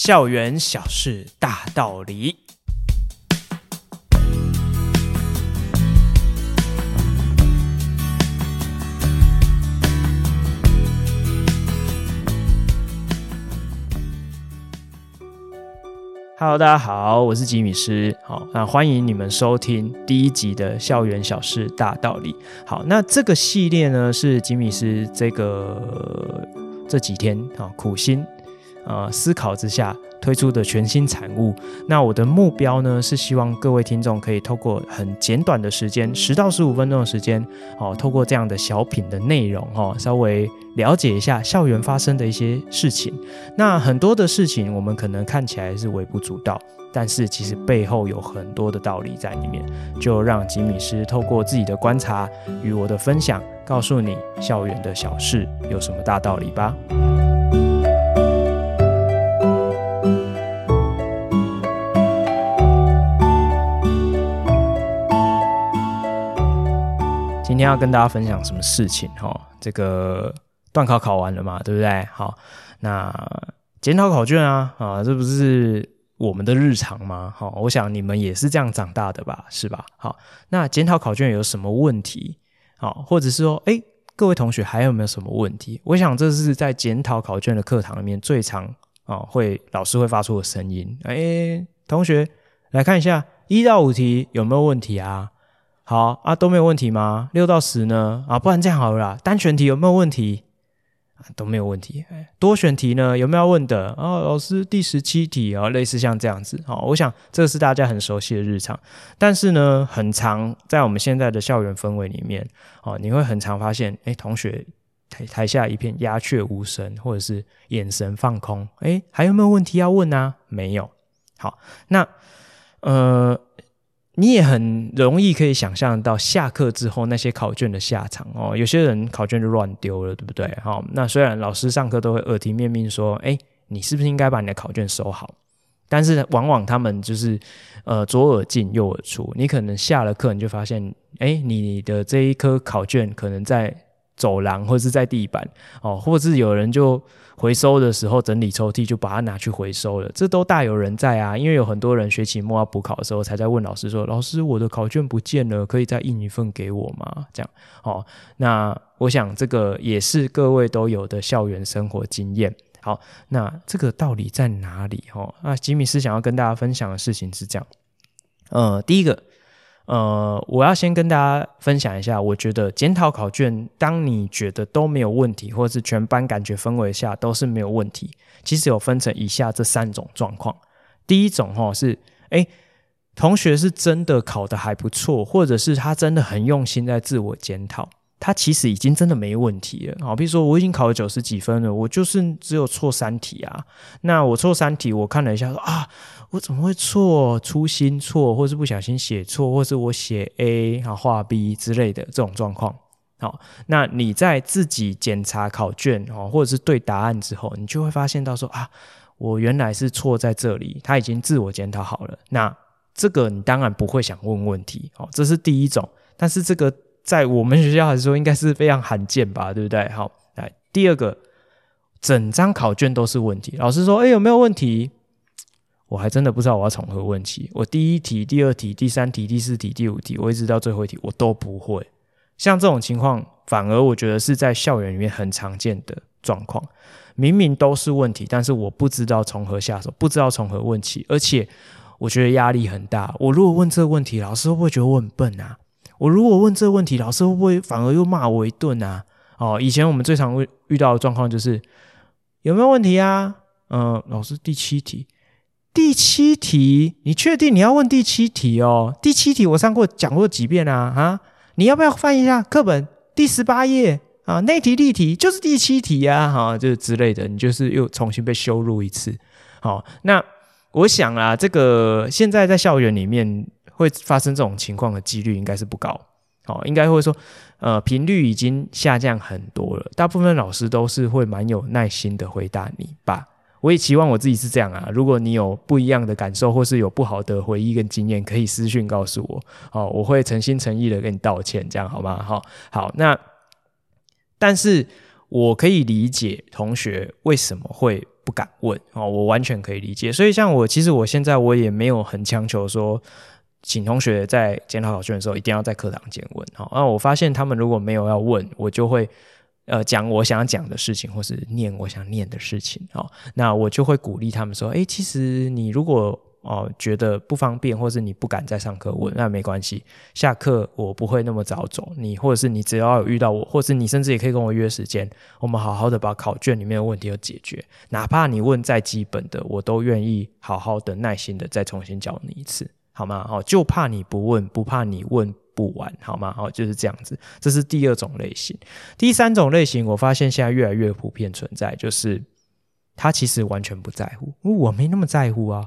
校园小事大道理。Hello，大家好，我是吉米斯。好，那欢迎你们收听第一集的《校园小事大道理》。好，那这个系列呢，是吉米斯这个这几天啊苦心呃思考之下推出的全新产物。那我的目标呢，是希望各位听众可以透过很简短的时间，十到十五分钟的时间，哦，透过这样的小品的内容，哦，稍微。了解一下校园发生的一些事情，那很多的事情我们可能看起来是微不足道，但是其实背后有很多的道理在里面。就让吉米师透过自己的观察与我的分享，告诉你校园的小事有什么大道理吧。今天要跟大家分享什么事情？哈，这个。段考考完了嘛，对不对？好，那检讨考卷啊，啊，这不是我们的日常吗？好，我想你们也是这样长大的吧，是吧？好，那检讨考卷有什么问题？好，或者是说，哎，各位同学还有没有什么问题？我想这是在检讨考卷的课堂里面最常啊，会老师会发出的声音。哎，同学来看一下一到五题有没有问题啊？好啊，都没有问题吗？六到十呢？啊，不然这样好了啦，单选题有没有问题？啊都没有问题，多选题呢？有没有要问的？哦，老师第十七题啊，类似像这样子，好，我想这是大家很熟悉的日常。但是呢，很常在我们现在的校园氛围里面，哦，你会很常发现，哎，同学台台下一片鸦雀无声，或者是眼神放空，哎，还有没有问题要问啊？没有。好，那呃。你也很容易可以想象到下课之后那些考卷的下场哦，有些人考卷就乱丢了，对不对？好，那虽然老师上课都会耳提面命说，哎，你是不是应该把你的考卷收好？但是往往他们就是呃左耳进右耳出，你可能下了课你就发现，哎，你的这一科考卷可能在走廊或者是在地板哦，或者是有人就。回收的时候整理抽屉就把它拿去回收了，这都大有人在啊！因为有很多人学期末要补考的时候，才在问老师说：“老师，我的考卷不见了，可以再印一份给我吗？”这样，好，那我想这个也是各位都有的校园生活经验。好，那这个道理在哪里？哦，那吉米斯想要跟大家分享的事情是这样，呃，第一个。呃，我要先跟大家分享一下，我觉得检讨考卷，当你觉得都没有问题，或者是全班感觉氛围下都是没有问题，其实有分成以下这三种状况。第一种哦是，哎，同学是真的考得还不错，或者是他真的很用心在自我检讨。他其实已经真的没问题了，好，比如说我已经考了九十几分了，我就是只有错三题啊。那我错三题，我看了一下说啊，我怎么会错？粗心错，或是不小心写错，或是我写 A 啊画 B 之类的这种状况。好，那你在自己检查考卷哦，或者是对答案之后，你就会发现到说啊，我原来是错在这里。他已经自我检讨好了，那这个你当然不会想问问题，哦，这是第一种。但是这个。在我们学校来说，应该是非常罕见吧，对不对？好，来第二个，整张考卷都是问题。老师说：“哎，有没有问题？”我还真的不知道我要从何问起。我第一题、第二题、第三题、第四题、第五题，我一直到最后一题，我都不会。像这种情况，反而我觉得是在校园里面很常见的状况。明明都是问题，但是我不知道从何下手，不知道从何问起，而且我觉得压力很大。我如果问这个问题，老师会不会觉得我很笨啊？我如果问这个问题，老师会不会反而又骂我一顿啊？哦，以前我们最常会遇到的状况就是有没有问题啊？嗯、老师第七题，第七题，你确定你要问第七题哦？第七题我上过讲过几遍啊？啊，你要不要翻一下课本第十八页啊？那题例题就是第七题啊，哈、啊，就是之类的，你就是又重新被羞辱一次。好，那我想啊，这个现在在校园里面。会发生这种情况的几率应该是不高，哦，应该会说，呃，频率已经下降很多了。大部分老师都是会蛮有耐心的回答你吧。我也期望我自己是这样啊。如果你有不一样的感受，或是有不好的回忆跟经验，可以私讯告诉我，哦，我会诚心诚意的跟你道歉，这样好吗？好，好，那但是我可以理解同学为什么会。不敢问哦，我完全可以理解。所以像我，其实我现在我也没有很强求说，请同学在检讨考卷的时候一定要在课堂间问。好，那我发现他们如果没有要问，我就会呃讲我想讲的事情，或是念我想念的事情。好，那我就会鼓励他们说，诶，其实你如果哦，觉得不方便，或是你不敢再上课问，那没关系。下课我不会那么早走，你或者是你只要有遇到我，或是你甚至也可以跟我约时间，我们好好的把考卷里面的问题都解决。哪怕你问再基本的，我都愿意好好的、耐心的再重新教你一次，好吗？哦，就怕你不问，不怕你问不完，好吗？哦，就是这样子。这是第二种类型。第三种类型，我发现现在越来越普遍存在，就是他其实完全不在乎，我没那么在乎啊。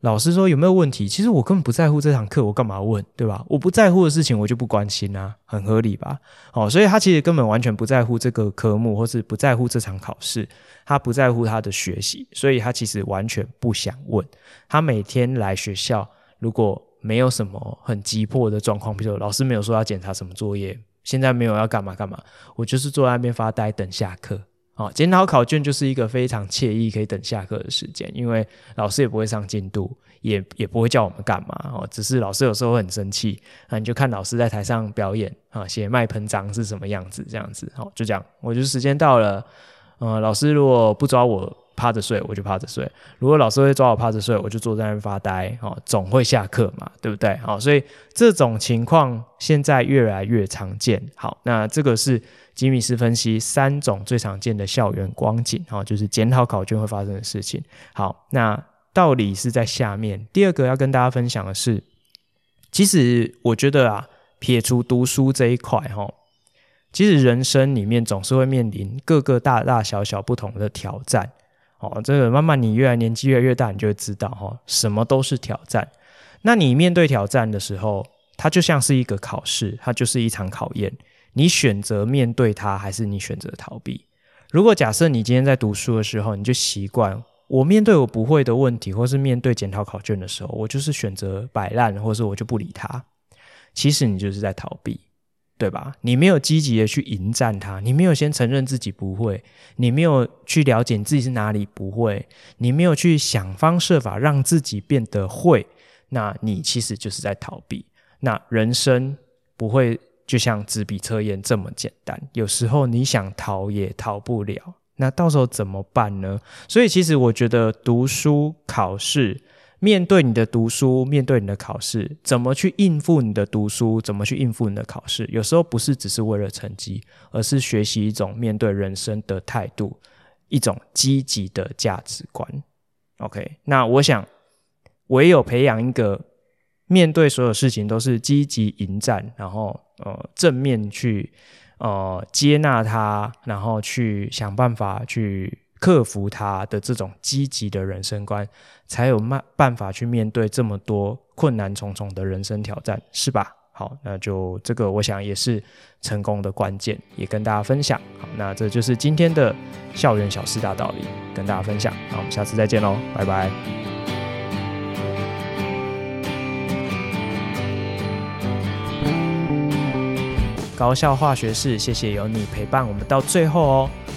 老师说有没有问题？其实我根本不在乎这堂课，我干嘛问，对吧？我不在乎的事情，我就不关心啊，很合理吧？哦，所以他其实根本完全不在乎这个科目，或是不在乎这场考试，他不在乎他的学习，所以他其实完全不想问。他每天来学校，如果没有什么很急迫的状况，比如老师没有说要检查什么作业，现在没有要干嘛干嘛，我就是坐在那边发呆等下课。哦，检讨考卷就是一个非常惬意，可以等下课的时间，因为老师也不会上进度，也也不会叫我们干嘛哦。只是老师有时候很生气，那你就看老师在台上表演啊，血脉喷张是什么样子，这样子哦，就这样。我觉得时间到了，呃，老师如果不抓我趴着睡，我就趴着睡；如果老师会抓我趴着睡，我就坐在那边发呆。哦，总会下课嘛，对不对？好，所以这种情况现在越来越常见。好，那这个是。吉米斯分析三种最常见的校园光景，哈，就是检讨考卷会发生的事情。好，那道理是在下面。第二个要跟大家分享的是，其实我觉得啊，撇除读书这一块，哈，其实人生里面总是会面临各个大大小小不同的挑战。哦，这个慢慢你越来年纪越来越大，你就会知道，哈，什么都是挑战。那你面对挑战的时候，它就像是一个考试，它就是一场考验。你选择面对它，还是你选择逃避？如果假设你今天在读书的时候，你就习惯我面对我不会的问题，或是面对检讨考卷的时候，我就是选择摆烂，或是我就不理他。其实你就是在逃避，对吧？你没有积极的去迎战它，你没有先承认自己不会，你没有去了解你自己是哪里不会，你没有去想方设法让自己变得会，那你其实就是在逃避。那人生不会。就像纸笔测验这么简单，有时候你想逃也逃不了，那到时候怎么办呢？所以其实我觉得读书考试，面对你的读书，面对你的考试，怎么去应付你的读书，怎么去应付你的考试，有时候不是只是为了成绩，而是学习一种面对人生的态度，一种积极的价值观。OK，那我想唯有培养一个。面对所有事情都是积极迎战，然后呃正面去呃接纳它，然后去想办法去克服它的这种积极的人生观，才有办办法去面对这么多困难重重的人生挑战，是吧？好，那就这个我想也是成功的关键，也跟大家分享。好，那这就是今天的校园小事大道理，跟大家分享。那我们下次再见喽，拜拜。高校化学室，谢谢有你陪伴我们到最后哦。